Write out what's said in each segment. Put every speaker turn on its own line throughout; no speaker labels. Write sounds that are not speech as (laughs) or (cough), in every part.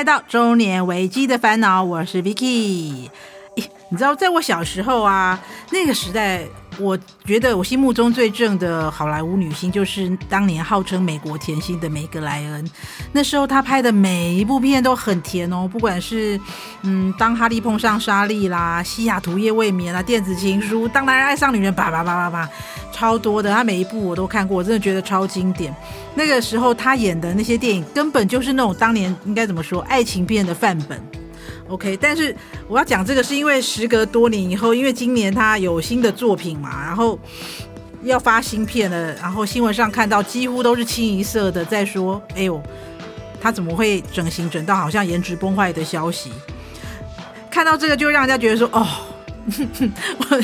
来到中年危机的烦恼，我是 Vicky。你知道，在我小时候啊，那个时代。我觉得我心目中最正的好莱坞女星，就是当年号称美国甜心的梅格莱恩。那时候她拍的每一部片都很甜哦，不管是嗯，当哈利碰上莎莉啦，西雅图夜未眠啦，电子情书，当男人爱上女人，叭叭叭叭叭，超多的。她每一部我都看过，我真的觉得超经典。那个时候她演的那些电影，根本就是那种当年应该怎么说，爱情片的范本。OK，但是我要讲这个是因为时隔多年以后，因为今年他有新的作品嘛，然后要发新片了，然后新闻上看到几乎都是清一色的在说，哎呦，他怎么会整形整到好像颜值崩坏的消息？看到这个就让人家觉得说，哦，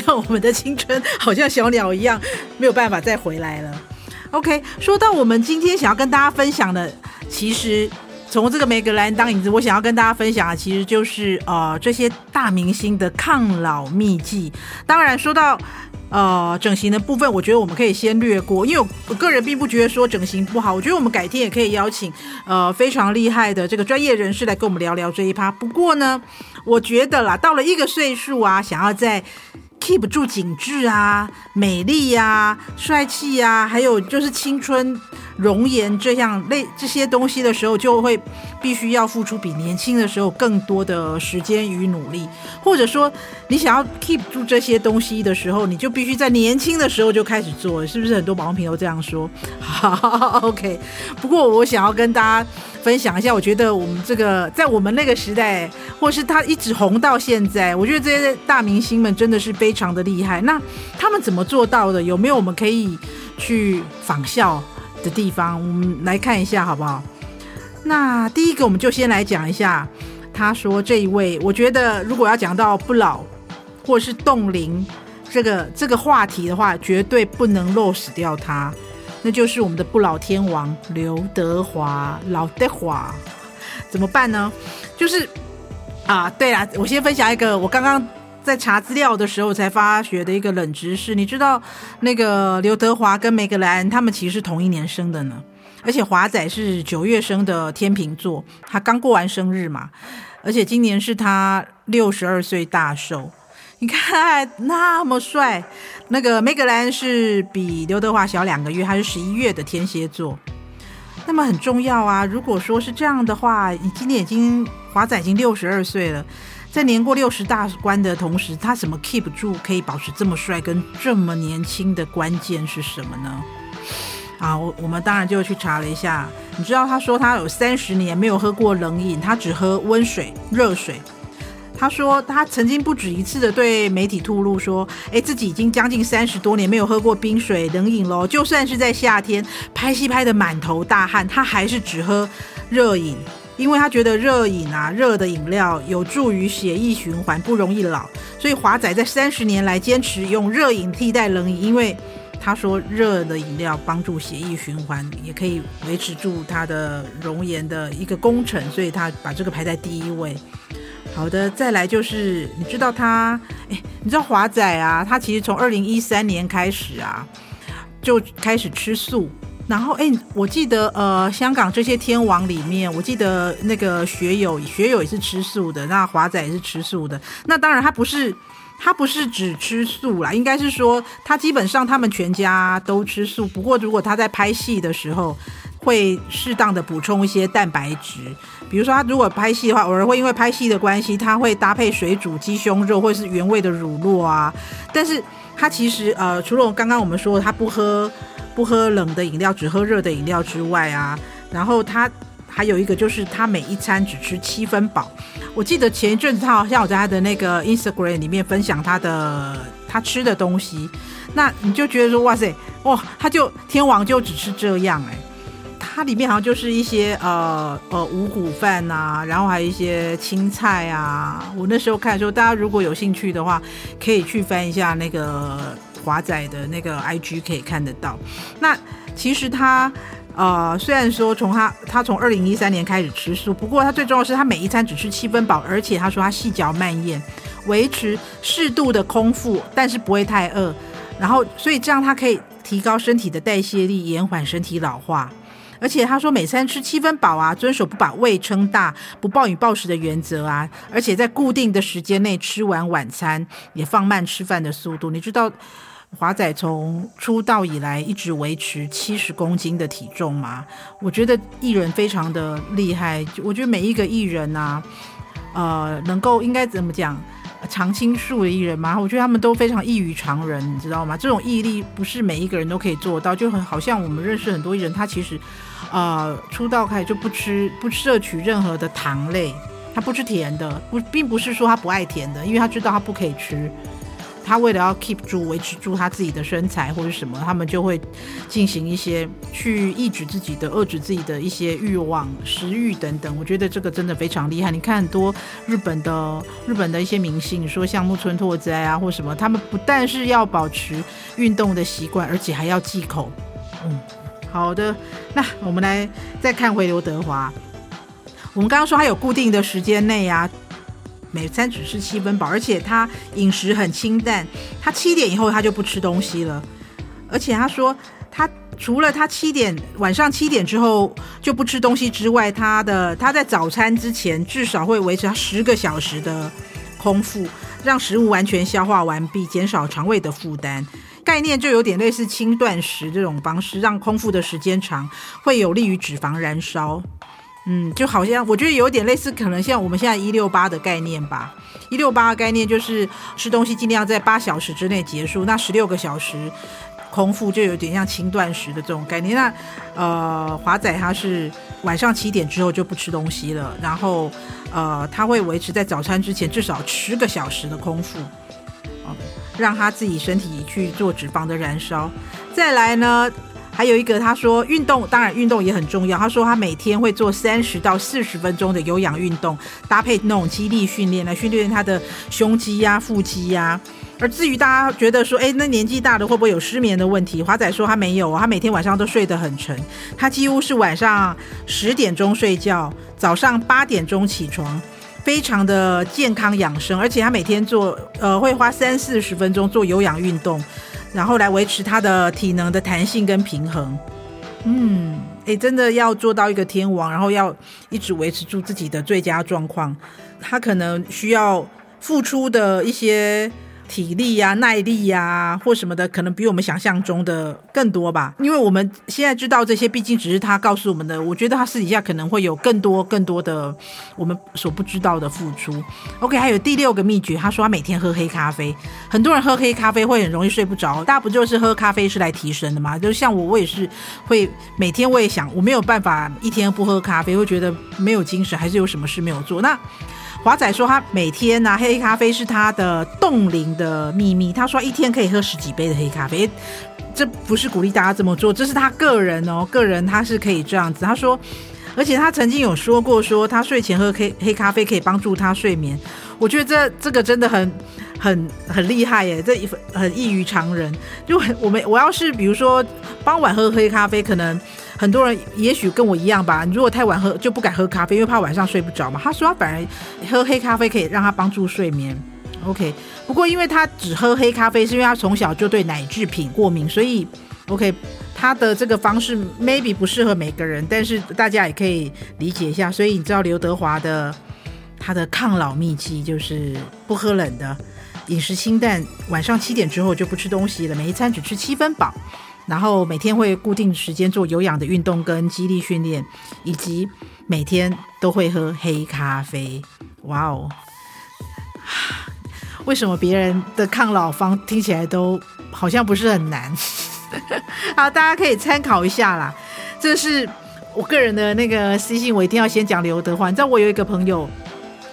我 (laughs) 我们的青春好像小鸟一样，没有办法再回来了。OK，说到我们今天想要跟大家分享的，其实。从这个梅格莱恩当影子，我想要跟大家分享的其实就是呃这些大明星的抗老秘籍。当然说到呃整形的部分，我觉得我们可以先略过，因为我个人并不觉得说整形不好。我觉得我们改天也可以邀请呃非常厉害的这个专业人士来跟我们聊聊这一趴。不过呢，我觉得啦，到了一个岁数啊，想要在 keep 住紧致啊、美丽呀、啊、帅气呀，还有就是青春。容颜这样类这些东西的时候，就会必须要付出比年轻的时候更多的时间与努力，或者说你想要 keep 住这些东西的时候，你就必须在年轻的时候就开始做，是不是很多保养品都这样说？好，(laughs) OK。不过我想要跟大家分享一下，我觉得我们这个在我们那个时代，或是他一直红到现在，我觉得这些大明星们真的是被非常的厉害。那他们怎么做到的？有没有我们可以去仿效？的地方，我们来看一下好不好？那第一个，我们就先来讲一下。他说这一位，我觉得如果要讲到不老或是冻龄这个这个话题的话，绝对不能漏死掉他，那就是我们的不老天王刘德华。老德华怎么办呢？就是啊，对啦，我先分享一个，我刚刚在查资料的时候才发觉的一个冷知识，你知道那个刘德华跟梅格莱恩他们其实是同一年生的呢，而且华仔是九月生的天秤座，他刚过完生日嘛，而且今年是他六十二岁大寿，你看那么帅，那个梅格莱恩是比刘德华小两个月，他是十一月的天蝎座，那么很重要啊，如果说是这样的话，你今年已经华仔已经六十二岁了。在年过六十大关的同时，他怎么 keep 住可以保持这么帅跟这么年轻的关键是什么呢？啊，我我们当然就去查了一下，你知道他说他有三十年没有喝过冷饮，他只喝温水、热水。他说他曾经不止一次的对媒体吐露说，哎，自己已经将近三十多年没有喝过冰水冷饮喽，就算是在夏天拍戏拍得满头大汗，他还是只喝热饮。因为他觉得热饮啊，热的饮料有助于血液循环，不容易老，所以华仔在三十年来坚持用热饮替代冷饮，因为他说热的饮料帮助血液循环，也可以维持住他的容颜的一个工程，所以他把这个排在第一位。好的，再来就是你知道他，哎，你知道华仔啊，他其实从二零一三年开始啊，就开始吃素。然后，哎，我记得，呃，香港这些天王里面，我记得那个学友，学友也是吃素的，那华仔也是吃素的。那当然，他不是，他不是只吃素啦，应该是说，他基本上他们全家都吃素。不过，如果他在拍戏的时候，会适当的补充一些蛋白质。比如说，他如果拍戏的话，偶尔会因为拍戏的关系，他会搭配水煮鸡胸肉或是原味的乳酪啊。但是，他其实，呃，除了刚刚我们说他不喝。不喝冷的饮料，只喝热的饮料之外啊，然后他还有一个就是他每一餐只吃七分饱。我记得前一阵子他好像有在他的那个 Instagram 里面分享他的他吃的东西，那你就觉得说哇塞哇，他就天王就只吃这样哎，他里面好像就是一些呃呃五谷饭呐、啊，然后还有一些青菜啊。我那时候看的时候，大家如果有兴趣的话，可以去翻一下那个。华仔的那个 IG 可以看得到。那其实他呃，虽然说从他他从二零一三年开始吃素，不过他最重要的是他每一餐只吃七分饱，而且他说他细嚼慢咽，维持适度的空腹，但是不会太饿。然后所以这样他可以提高身体的代谢力，延缓身体老化。而且他说每餐吃七分饱啊，遵守不把胃撑大、不暴饮暴食的原则啊，而且在固定的时间内吃完晚餐，也放慢吃饭的速度。你知道华仔从出道以来一直维持七十公斤的体重吗？我觉得艺人非常的厉害，我觉得每一个艺人啊，呃，能够应该怎么讲？常青树的艺人嘛，我觉得他们都非常异于常人，你知道吗？这种毅力不是每一个人都可以做到，就很好像我们认识很多艺人，他其实，呃，出道开始就不吃不摄取任何的糖类，他不吃甜的，不，并不是说他不爱甜的，因为他知道他不可以吃。他为了要 keep 住维持住他自己的身材或者什么，他们就会进行一些去抑制自己的、遏制自己的一些欲望、食欲等等。我觉得这个真的非常厉害。你看很多日本的日本的一些明星，说像木村拓哉啊或什么，他们不但是要保持运动的习惯，而且还要忌口。嗯，好的，那我们来再看回刘德华。我们刚刚说他有固定的时间内啊。每餐只吃七分饱，而且他饮食很清淡。他七点以后他就不吃东西了，而且他说他除了他七点晚上七点之后就不吃东西之外，他的他在早餐之前至少会维持他十个小时的空腹，让食物完全消化完毕，减少肠胃的负担。概念就有点类似轻断食这种方式，让空腹的时间长，会有利于脂肪燃烧。嗯，就好像我觉得有点类似，可能像我们现在一六八的概念吧。一六八的概念就是吃东西尽量在八小时之内结束，那十六个小时空腹就有点像轻断食的这种概念。那呃，华仔他是晚上七点之后就不吃东西了，然后呃，他会维持在早餐之前至少十个小时的空腹，啊，让他自己身体去做脂肪的燃烧。再来呢，还有一个，他说运动，当然运动也很重要。他说他每天会做三十到四十分钟的有氧运动，搭配那种肌力训练来训练他的胸肌呀、腹肌呀。而至于大家觉得说，哎，那年纪大了会不会有失眠的问题？华仔说他没有，他每天晚上都睡得很沉，他几乎是晚上十点钟睡觉，早上八点钟起床，非常的健康养生。而且他每天做，呃，会花三四十分钟做有氧运动。然后来维持他的体能的弹性跟平衡，嗯，诶，真的要做到一个天王，然后要一直维持住自己的最佳状况，他可能需要付出的一些。体力呀、啊、耐力呀、啊，或什么的，可能比我们想象中的更多吧。因为我们现在知道这些，毕竟只是他告诉我们的。我觉得他私底下可能会有更多、更多的我们所不知道的付出。OK，还有第六个秘诀，他说他每天喝黑咖啡。很多人喝黑咖啡会很容易睡不着，大家不就是喝咖啡是来提神的吗？就像我，我也是会每天我也想，我没有办法一天不喝咖啡，会觉得没有精神，还是有什么事没有做。那华仔说，他每天拿黑咖啡是他的冻龄的秘密。他说一天可以喝十几杯的黑咖啡，这不是鼓励大家这么做，这是他个人哦，个人他是可以这样子。他说，而且他曾经有说过，说他睡前喝黑黑咖啡可以帮助他睡眠。我觉得这这个真的很很很厉害耶，这一很异于常人。就我们我要是比如说傍晚喝黑咖啡，可能。很多人也许跟我一样吧，如果太晚喝就不敢喝咖啡，因为怕晚上睡不着嘛。他说他反而喝黑咖啡可以让他帮助睡眠。OK，不过因为他只喝黑咖啡，是因为他从小就对奶制品过敏，所以 OK，他的这个方式 maybe 不适合每个人，但是大家也可以理解一下。所以你知道刘德华的他的抗老秘籍就是不喝冷的，饮食清淡，晚上七点之后就不吃东西了，每一餐只吃七分饱。然后每天会固定时间做有氧的运动跟肌力训练，以及每天都会喝黑咖啡。哇哦！(sighs) 为什么别人的抗老方听起来都好像不是很难？(laughs) 好，大家可以参考一下啦。这是我个人的那个私信，我一定要先讲刘德华。你知道我有一个朋友。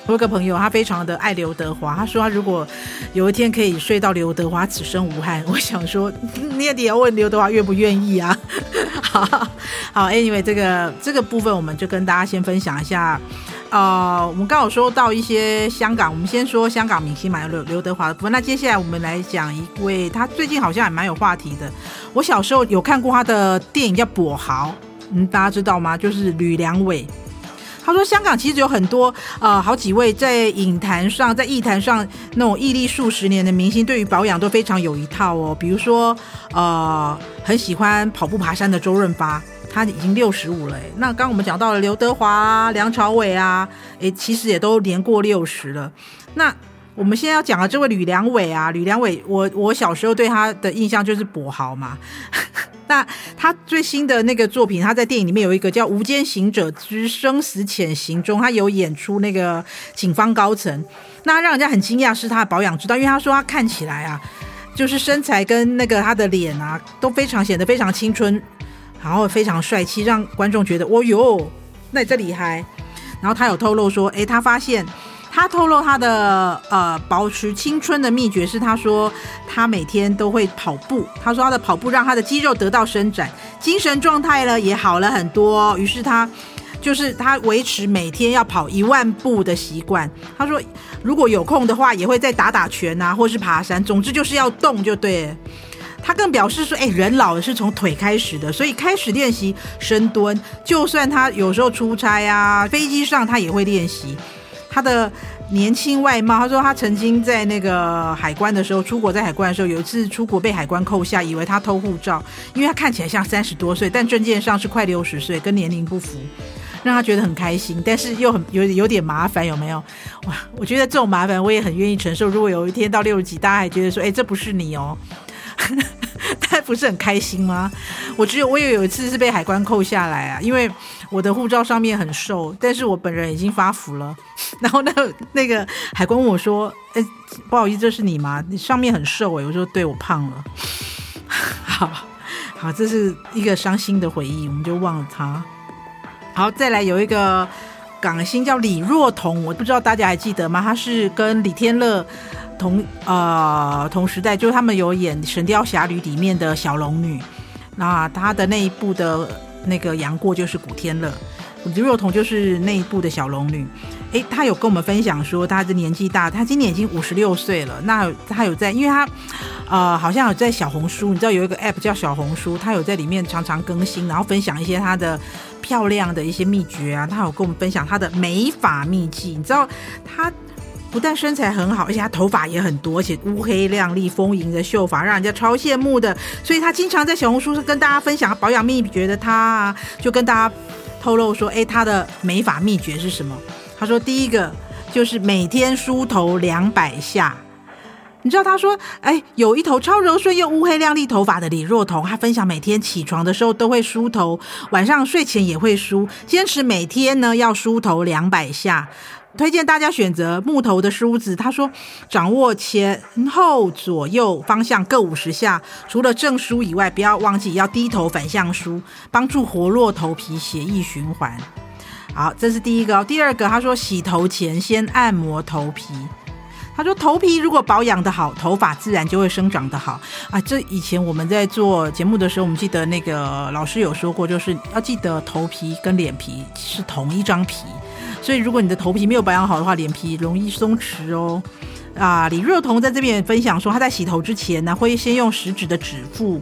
我有个朋友，他非常的爱刘德华。他说，他如果有一天可以睡到刘德华此生无憾，我想说，你也得要问刘德华愿不愿意啊。(laughs) 好好，Anyway，这个这个部分我们就跟大家先分享一下。呃，我们刚好说到一些香港，我们先说香港明星嘛，刘刘德华的部分。那接下来我们来讲一位，他最近好像还蛮有话题的。我小时候有看过他的电影叫《跛豪》，嗯，大家知道吗？就是吕良伟。他说：“香港其实有很多呃，好几位在影坛上、在艺坛上那种屹立数十年的明星，对于保养都非常有一套哦。比如说，呃，很喜欢跑步爬山的周润发，他已经六十五了。那刚我们讲到了刘德华、梁朝伟啊，哎，其实也都年过六十了。那我们现在要讲的这位吕良伟啊，吕良伟，我我小时候对他的印象就是跛豪嘛。那他最新的那个作品，他在电影里面有一个叫《无间行者之生死潜行》中，他有演出那个警方高层。那让人家很惊讶是他的保养之道，因为他说他看起来啊，就是身材跟那个他的脸啊都非常显得非常青春，然后非常帅气，让观众觉得哦哟，那你这厉害。然后他有透露说，诶，他发现。他透露他的呃保持青春的秘诀是，他说他每天都会跑步。他说他的跑步让他的肌肉得到伸展，精神状态呢也好了很多。于是他就是他维持每天要跑一万步的习惯。他说如果有空的话，也会再打打拳啊，或是爬山。总之就是要动就对了。他更表示说，哎，人老了是从腿开始的，所以开始练习深蹲。就算他有时候出差啊，飞机上他也会练习。他的年轻外貌，他说他曾经在那个海关的时候，出国在海关的时候，有一次出国被海关扣下，以为他偷护照，因为他看起来像三十多岁，但证件上是快六十岁，跟年龄不符，让他觉得很开心，但是又很有有点麻烦，有没有？哇，我觉得这种麻烦我也很愿意承受。如果有一天到六十几，大家还觉得说，哎，这不是你哦。(laughs) 他不是很开心吗？(laughs) 我只有我也有一次是被海关扣下来啊，因为我的护照上面很瘦，但是我本人已经发福了。然后那那个海关问我说：“哎，不好意思，这是你吗？你上面很瘦哎。”我说：“对，我胖了。(laughs) ”好好，这是一个伤心的回忆，我们就忘了他。好，再来有一个港星叫李若彤，我不知道大家还记得吗？他是跟李天乐。同呃同时代，就是他们有演《神雕侠侣》里面的小龙女，那他的那一部的那个杨过就是古天乐，李若彤就是那一部的小龙女。诶，他有跟我们分享说，他的年纪大，他今年已经五十六岁了。那他有在，因为他呃好像有在小红书，你知道有一个 app 叫小红书，他有在里面常常更新，然后分享一些他的漂亮的一些秘诀啊。他有跟我们分享他的美发秘籍，你知道他。不但身材很好，而且他头发也很多，而且乌黑亮丽、丰盈的秀发，让人家超羡慕的。所以他经常在小红书跟大家分享保养秘诀的他啊，就跟大家透露说：“哎，他的美发秘诀是什么？”他说：“第一个就是每天梳头两百下。”你知道他说：“哎，有一头超柔顺又乌黑亮丽头发的李若彤，她分享每天起床的时候都会梳头，晚上睡前也会梳，坚持每天呢要梳头两百下。”推荐大家选择木头的梳子。他说，掌握前后左右方向各五十下，除了正梳以外，不要忘记要低头反向梳，帮助活络头皮血液循环。好，这是第一个。第二个，他说洗头前先按摩头皮。他说头皮如果保养得好，头发自然就会生长得好啊。这以前我们在做节目的时候，我们记得那个老师有说过，就是要记得头皮跟脸皮是同一张皮。所以，如果你的头皮没有保养好的话，脸皮容易松弛哦。啊，李若彤在这边分享说，她在洗头之前呢，会先用食指的指腹，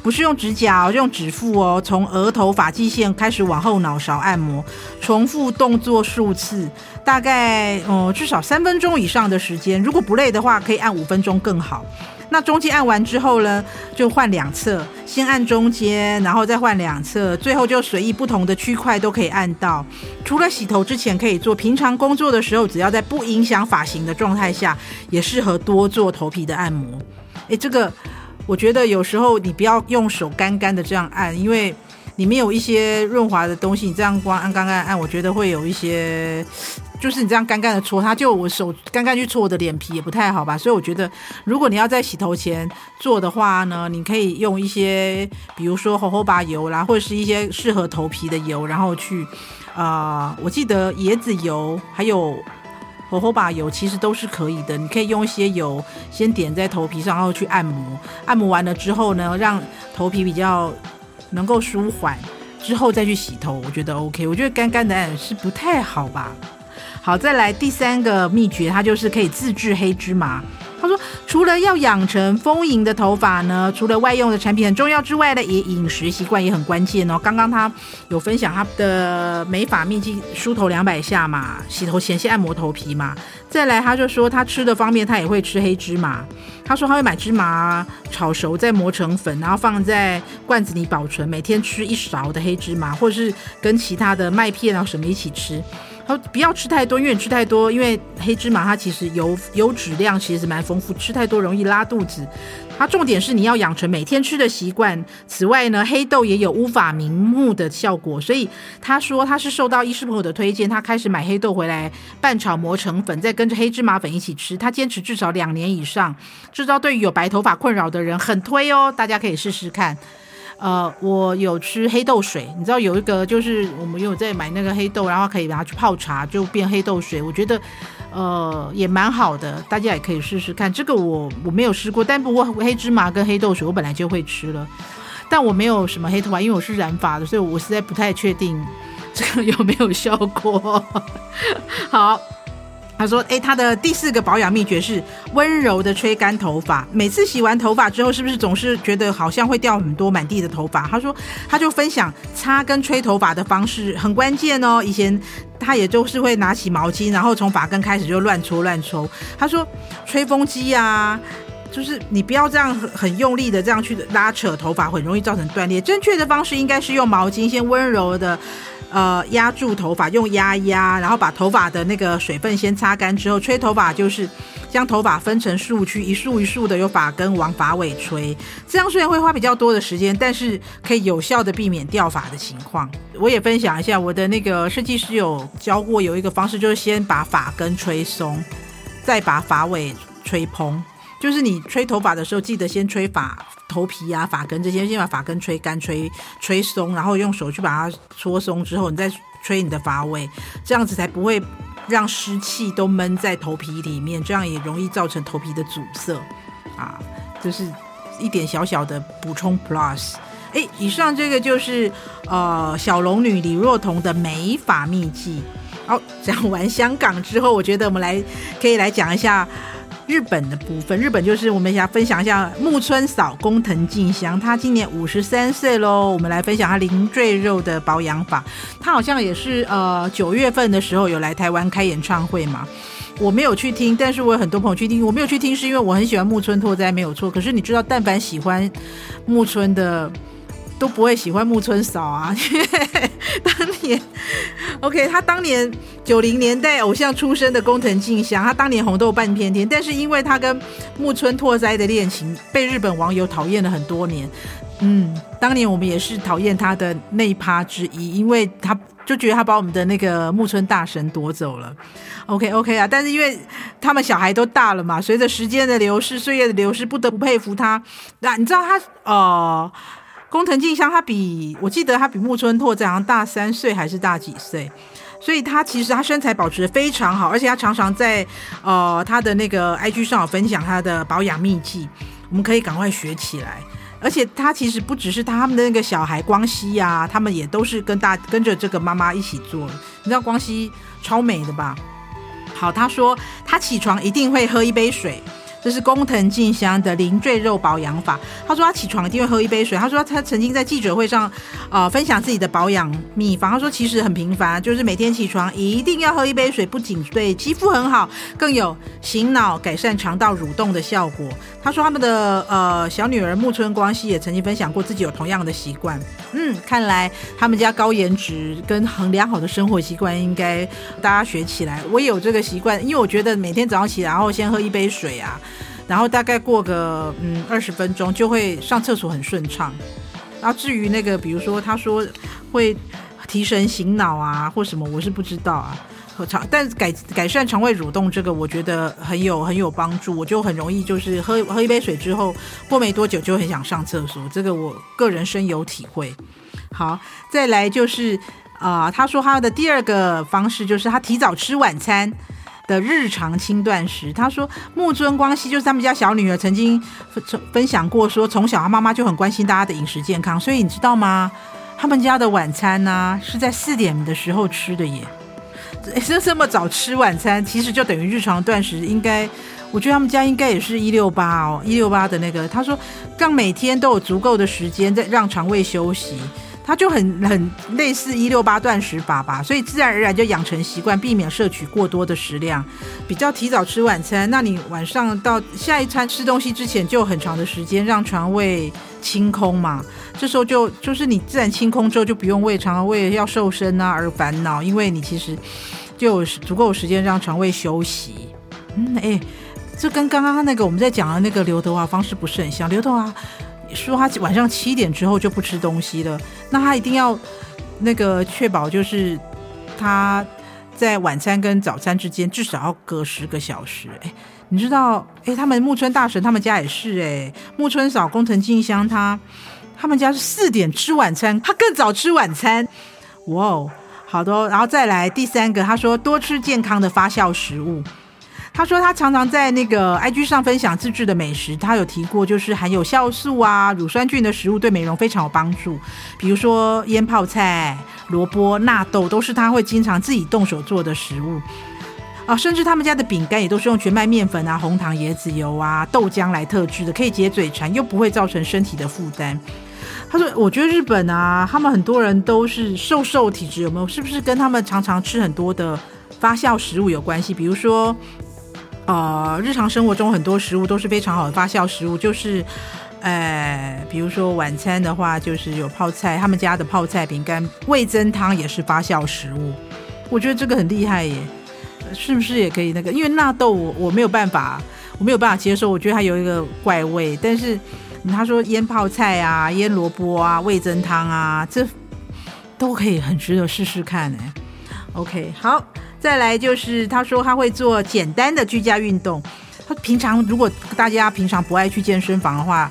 不是用指甲哦，用指腹哦，从额头发际线开始往后脑勺按摩，重复动作数次，大概哦至少三分钟以上的时间。如果不累的话，可以按五分钟更好。那中间按完之后呢，就换两侧，先按中间，然后再换两侧，最后就随意不同的区块都可以按到。除了洗头之前可以做，平常工作的时候，只要在不影响发型的状态下，也适合多做头皮的按摩。诶，这个我觉得有时候你不要用手干干的这样按，因为里面有一些润滑的东西，你这样光按、干按按，我觉得会有一些。就是你这样干干的搓它，就我手干干去搓我的脸皮也不太好吧，所以我觉得如果你要在洗头前做的话呢，你可以用一些，比如说猴猴巴油啦，或者是一些适合头皮的油，然后去，啊、我记得椰子油还有荷荷巴油其实都是可以的，你可以用一些油先点在头皮上，然后去按摩，按摩完了之后呢，让头皮比较能够舒缓，之后再去洗头，我觉得 OK，我觉得干干的按是不太好吧。好，再来第三个秘诀，它就是可以自制黑芝麻。他说，除了要养成丰盈的头发呢，除了外用的产品很重要之外呢，也饮食习惯也很关键哦。刚刚他有分享他的美发秘籍，梳头两百下嘛，洗头前先按摩头皮嘛。再来，他就说他吃的方面，他也会吃黑芝麻。他说他会买芝麻炒熟，再磨成粉，然后放在罐子里保存，每天吃一勺的黑芝麻，或者是跟其他的麦片啊什么一起吃。不要吃太多，因为你吃太多，因为黑芝麻它其实油油脂量其实蛮丰富，吃太多容易拉肚子。它重点是你要养成每天吃的习惯。此外呢，黑豆也有乌发明目的效果，所以他说他是受到医师朋友的推荐，他开始买黑豆回来拌炒磨成粉，再跟着黑芝麻粉一起吃。他坚持至少两年以上，这招对于有白头发困扰的人很推哦，大家可以试试看。呃，我有吃黑豆水，你知道有一个就是我们有在买那个黑豆，然后可以把它去泡茶，就变黑豆水。我觉得呃也蛮好的，大家也可以试试看。这个我我没有试过，但不过黑芝麻跟黑豆水我本来就会吃了，但我没有什么黑头发，因为我是染发的，所以我实在不太确定这个有没有效果。好。(laughs) 他说：“诶，他的第四个保养秘诀是温柔的吹干头发。每次洗完头发之后，是不是总是觉得好像会掉很多满地的头发？”他说：“他就分享擦跟吹头发的方式很关键哦。以前他也就是会拿起毛巾，然后从发根开始就乱搓乱搓。他说，吹风机啊，就是你不要这样很用力的这样去拉扯头发，很容易造成断裂。正确的方式应该是用毛巾先温柔的。”呃，压住头发，用压压，然后把头发的那个水分先擦干之后，吹头发就是将头发分成束区，一束一束的由发根往发尾吹。这样虽然会花比较多的时间，但是可以有效的避免掉发的情况。我也分享一下我的那个设计师有教过，有一个方式就是先把发根吹松，再把发尾吹蓬。就是你吹头发的时候，记得先吹发头皮啊、发根这些，先把发根吹干、吹吹松，然后用手去把它搓松之后，你再吹你的发尾，这样子才不会让湿气都闷在头皮里面，这样也容易造成头皮的阻塞啊。就是一点小小的补充 plus。哎，以上这个就是呃小龙女李若彤的美发秘籍。好，讲完香港之后，我觉得我们来可以来讲一下。日本的部分，日本就是我们想分享一下木村嫂工藤静香，她今年五十三岁喽。我们来分享她零赘肉的保养法。她好像也是呃九月份的时候有来台湾开演唱会嘛，我没有去听，但是我有很多朋友去听。我没有去听是因为我很喜欢木村拓哉，没有错。可是你知道，但凡喜欢木村的。都不会喜欢木村嫂啊，(laughs) 因为当年，OK，他当年九零年代偶像出身的工藤静香，他当年红豆半片天，但是因为他跟木村拓哉的恋情，被日本网友讨厌了很多年。嗯，当年我们也是讨厌他的那一趴之一，因为他就觉得他把我们的那个木村大神夺走了。OK OK 啊，但是因为他们小孩都大了嘛，随着时间的流逝，岁月的流逝，不得不佩服他。那你知道他哦？工藤静香，她比我记得她比木村拓哉好像大三岁还是大几岁，所以她其实她身材保持的非常好，而且她常常在呃她的那个 IG 上有分享她的保养秘技，我们可以赶快学起来。而且她其实不只是他们的那个小孩光熙呀、啊，他们也都是跟大跟着这个妈妈一起做。你知道光熙超美的吧？好，她说她起床一定会喝一杯水。这是工藤静香的零赘肉保养法。他说他起床一定会喝一杯水。他说他曾经在记者会上，呃，分享自己的保养秘方。他说其实很平凡，就是每天起床一定要喝一杯水，不仅对肌肤很好，更有醒脑、改善肠道蠕动的效果。他说他们的呃小女儿木村光希也曾经分享过自己有同样的习惯。嗯，看来他们家高颜值跟很良好的生活习惯应该大家学起来。我也有这个习惯，因为我觉得每天早上起来然后先喝一杯水啊。然后大概过个嗯二十分钟就会上厕所很顺畅，然后至于那个比如说他说会提神醒脑啊或什么我是不知道啊，和肠但改改善肠胃蠕动这个我觉得很有很有帮助，我就很容易就是喝喝一杯水之后过没多久就很想上厕所，这个我个人深有体会。好，再来就是啊、他说他的第二个方式就是他提早吃晚餐。的日常轻断食，他说木村光希就是他们家小女儿，曾经分分享过说，从小她妈妈就很关心大家的饮食健康，所以你知道吗？他们家的晚餐呢、是在四点的时候吃的耶，这这么早吃晚餐，其实就等于日常断食。应该，我觉得他们家应该也是一六八哦，一六八的那个。他说，让每天都有足够的时间在让肠胃休息。他就很很类似一六八断食法吧，所以自然而然就养成习惯，避免摄取过多的食量，比较提早吃晚餐。那你晚上到下一餐吃东西之前，就有很长的时间让肠胃清空嘛。这时候就就是你自然清空之后，就不用为肠胃要瘦身啊而烦恼，因为你其实就有足够时间让肠胃休息。嗯，哎，这跟刚刚那个我们在讲的那个刘德华方式不是很像？刘德华。说他晚上七点之后就不吃东西了，那他一定要那个确保就是他在晚餐跟早餐之间至少要隔十个小时。哎，你知道？哎，他们木村大神他们家也是哎，木村嫂工藤静香他他们家是四点吃晚餐，他更早吃晚餐。哇哦，好的，然后再来第三个，他说多吃健康的发酵食物。他说他常常在那个 IG 上分享自制的美食，他有提过，就是含有酵素啊、乳酸菌的食物对美容非常有帮助。比如说腌泡菜、萝卜、纳豆都是他会经常自己动手做的食物啊，甚至他们家的饼干也都是用全麦面粉啊、红糖、椰子油啊、豆浆来特制的，可以解嘴馋，又不会造成身体的负担。他说，我觉得日本啊，他们很多人都是瘦瘦体质，有没有？是不是跟他们常常吃很多的发酵食物有关系？比如说。呃，日常生活中很多食物都是非常好的发酵食物，就是，呃，比如说晚餐的话，就是有泡菜，他们家的泡菜饼干、味增汤也是发酵食物。我觉得这个很厉害耶，是不是也可以那个？因为纳豆我我没有办法，我没有办法接受，我觉得它有一个怪味。但是他说腌泡菜啊、腌萝卜啊、味增汤啊，这都可以很值得试试看哎。OK，好。再来就是，他说他会做简单的居家运动。他平常如果大家平常不爱去健身房的话，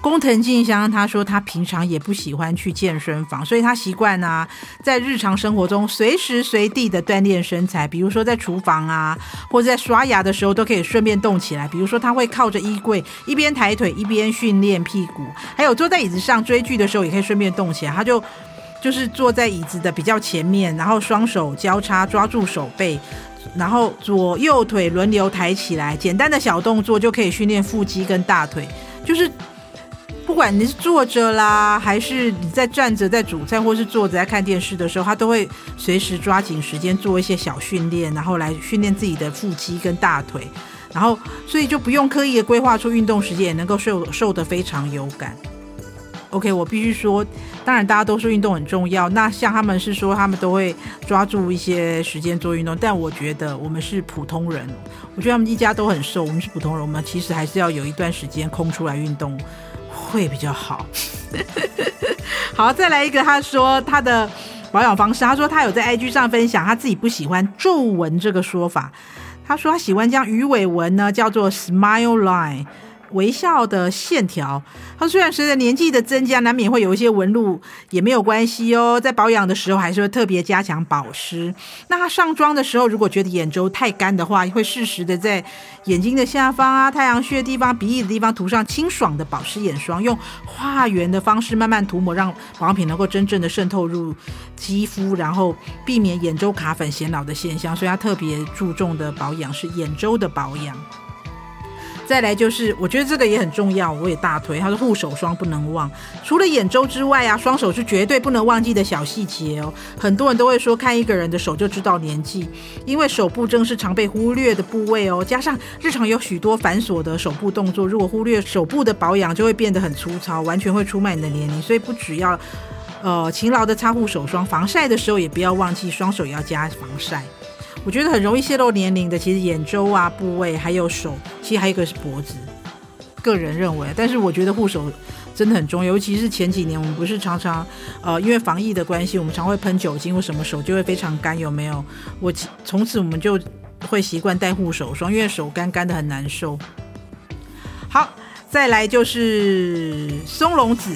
工藤静香他说他平常也不喜欢去健身房，所以他习惯啊，在日常生活中随时随地的锻炼身材。比如说在厨房啊，或者在刷牙的时候都可以顺便动起来。比如说他会靠着衣柜一边抬腿一边训练屁股，还有坐在椅子上追剧的时候也可以顺便动起来。他就。就是坐在椅子的比较前面，然后双手交叉抓住手背，然后左右腿轮流抬起来，简单的小动作就可以训练腹肌跟大腿。就是不管你是坐着啦，还是你在站着在煮菜，或是坐着在看电视的时候，他都会随时抓紧时间做一些小训练，然后来训练自己的腹肌跟大腿。然后所以就不用刻意的规划出运动时间，也能够瘦瘦得非常有感。OK，我必须说，当然大家都说运动很重要。那像他们是说，他们都会抓住一些时间做运动。但我觉得我们是普通人，我觉得他们一家都很瘦，我们是普通人，我们其实还是要有一段时间空出来运动会比较好。(laughs) 好，再来一个，他说他的保养方式，他说他有在 IG 上分享，他自己不喜欢皱纹这个说法，他说他喜欢将鱼尾纹呢叫做 smile line。微笑的线条，他虽然随着年纪的增加，难免会有一些纹路，也没有关系哦。在保养的时候，还是会特别加强保湿。那他上妆的时候，如果觉得眼周太干的话，会适时的在眼睛的下方啊、太阳穴的地方、鼻翼的地方涂上清爽的保湿眼霜，用画圆的方式慢慢涂抹，让保养品能够真正的渗透入肌肤，然后避免眼周卡粉显老的现象。所以他特别注重的保养是眼周的保养。再来就是，我觉得这个也很重要，我也大推。他说护手霜不能忘，除了眼周之外啊，双手是绝对不能忘记的小细节哦。很多人都会说，看一个人的手就知道年纪，因为手部正是常被忽略的部位哦。加上日常有许多繁琐的手部动作，如果忽略手部的保养，就会变得很粗糙，完全会出卖你的年龄。所以不只要呃勤劳的擦护手霜，防晒的时候也不要忘记双手要加防晒。我觉得很容易泄露年龄的，其实眼周啊部位，还有手，其实还有一个是脖子。个人认为，但是我觉得护手真的很重要，尤其是前几年我们不是常常，呃，因为防疫的关系，我们常会喷酒精或什么，手就会非常干，有没有？我从此我们就会习惯戴护手霜，因为手干干的很难受。好，再来就是松茸子，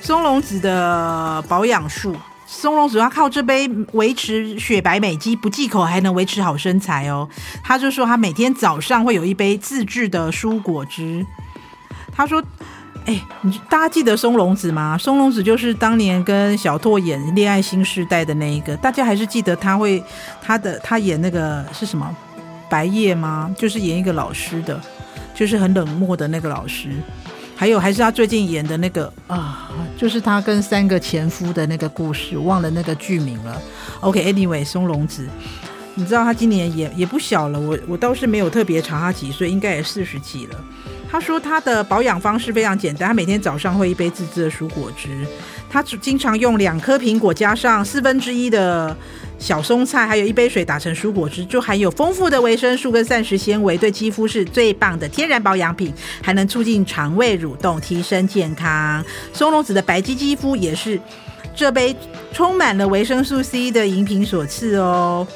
松茸子的保养术。松隆子他靠这杯维持雪白美肌，不忌口还能维持好身材哦。他就说他每天早上会有一杯自制的蔬果汁。他说：“，哎，你大家记得松隆子吗？松隆子就是当年跟小拓演《恋爱新世代》的那一个，大家还是记得他会他的他演那个是什么白夜吗？就是演一个老师的，就是很冷漠的那个老师。还有还是他最近演的那个啊，就是他跟三个前夫的那个故事，忘了那个剧名了。OK，Anyway，松隆子，你知道他今年也也不小了，我我倒是没有特别查他几岁，应该也四十几了。他说他的保养方式非常简单，他每天早上会一杯自制的蔬果汁，他经常用两颗苹果加上四分之一的。小松菜还有一杯水打成蔬果汁，就含有丰富的维生素跟膳食纤维，对肌肤是最棒的天然保养品，还能促进肠胃蠕动，提升健康。松茸子的白肌肌肤也是这杯充满了维生素 C 的饮品所赐哦。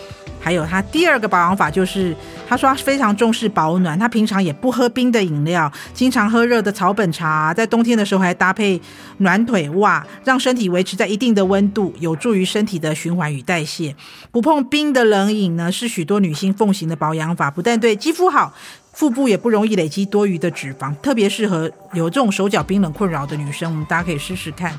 还有他第二个保养法就是，他说他非常重视保暖，他平常也不喝冰的饮料，经常喝热的草本茶，在冬天的时候还搭配暖腿袜，让身体维持在一定的温度，有助于身体的循环与代谢。不碰冰的冷饮呢，是许多女性奉行的保养法，不但对肌肤好，腹部也不容易累积多余的脂肪，特别适合有这种手脚冰冷困扰的女生，我们大家可以试试看。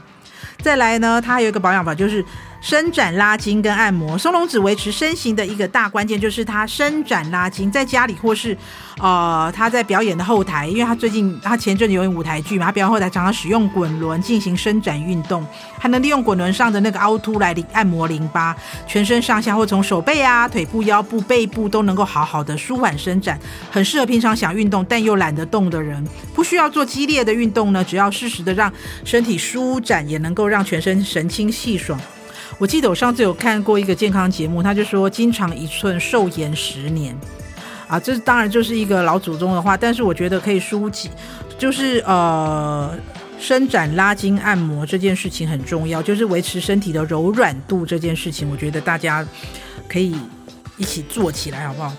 再来呢，它还有一个保养法，就是伸展拉筋跟按摩。松隆子维持身形的一个大关键就是它伸展拉筋，在家里或是呃他在表演的后台，因为他最近他前阵子有演舞台剧嘛，他表演后台常常使用滚轮进行伸展运动，还能利用滚轮上的那个凹凸来按摩淋巴，全身上下或从手背啊、腿部、腰部、背部都能够好好的舒缓伸展，很适合平常想运动但又懒得动的人，不需要做激烈的运动呢，只要适时的让身体舒展，也能够让全身神清气爽。我记得我上次有看过一个健康节目，他就说“经常一寸，寿延十年”，啊，这当然就是一个老祖宗的话，但是我觉得可以舒解，就是呃，伸展、拉筋、按摩这件事情很重要，就是维持身体的柔软度这件事情，我觉得大家可以一起做起来，好不好？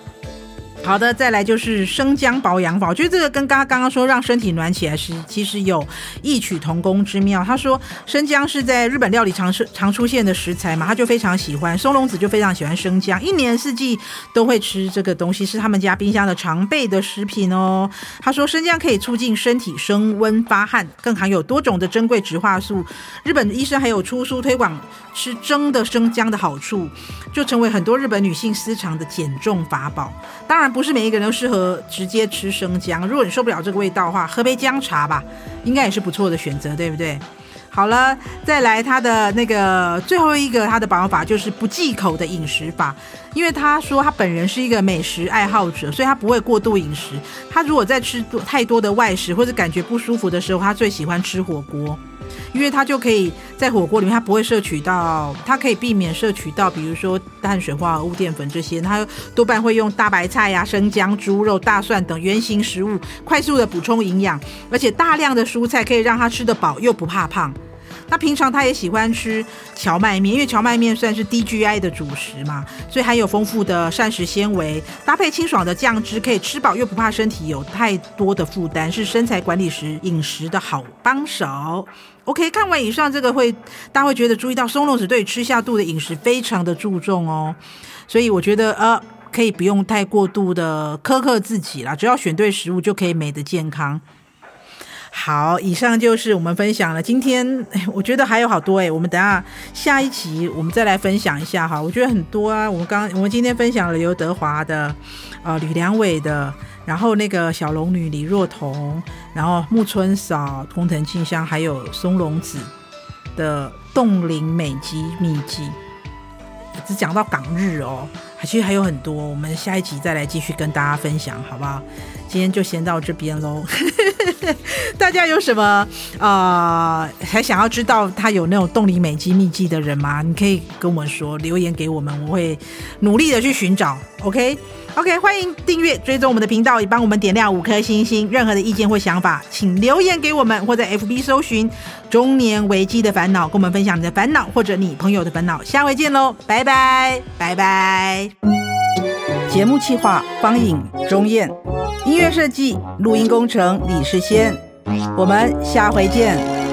好的，再来就是生姜保养法。我觉得这个跟刚刚刚刚说让身体暖起来是其实有异曲同工之妙。他说生姜是在日本料理常是常出现的食材嘛，他就非常喜欢。松隆子就非常喜欢生姜，一年四季都会吃这个东西，是他们家冰箱的常备的食品哦。他说生姜可以促进身体升温发汗，更含有多种的珍贵植化素。日本医生还有出书推广吃蒸的生姜的好处，就成为很多日本女性私藏的减重法宝。当然。不是每一个人都适合直接吃生姜。如果你受不了这个味道的话，喝杯姜茶吧，应该也是不错的选择，对不对？好了，再来它的那个最后一个它的保养法就是不忌口的饮食法，因为他说他本人是一个美食爱好者，所以他不会过度饮食。他如果在吃太多的外食或者感觉不舒服的时候，他最喜欢吃火锅。因为他就可以在火锅里面，他不会摄取到，他可以避免摄取到，比如说碳水化合物、淀粉这些，他多半会用大白菜呀、生姜、猪肉、大蒜等原型食物，快速的补充营养，而且大量的蔬菜可以让他吃得饱又不怕胖。那平常他也喜欢吃荞麦面，因为荞麦面算是低 GI 的主食嘛，所以含有丰富的膳食纤维，搭配清爽的酱汁，可以吃饱又不怕身体有太多的负担，是身材管理时饮食的好帮手。OK，看完以上这个会，大家会觉得注意到松露子对吃下肚的饮食非常的注重哦，所以我觉得呃可以不用太过度的苛刻自己啦，只要选对食物就可以美的健康。好，以上就是我们分享了。今天 (laughs) 我觉得还有好多诶，我们等下下一集我们再来分享一下哈。我觉得很多啊，我们刚我们今天分享了刘德华的，呃，吕良伟的，然后那个小龙女李若彤，然后木村嫂、工藤静香，还有松隆子的冻龄美肌秘籍，只讲到港日哦，其实还有很多，我们下一集再来继续跟大家分享，好不好？今天就先到这边喽。(laughs) 大家有什么啊、呃？还想要知道他有那种动力美肌秘籍的人吗？你可以跟我们说，留言给我们，我会努力的去寻找。OK OK，欢迎订阅追踪我们的频道，也帮我们点亮五颗星星。任何的意见或想法，请留言给我们，或在 FB 搜寻“中年危机的烦恼”，跟我们分享你的烦恼或者你朋友的烦恼。下回见喽，拜拜拜拜。节目企划方颖钟燕。音乐设计、录音工程李世先，我们下回见。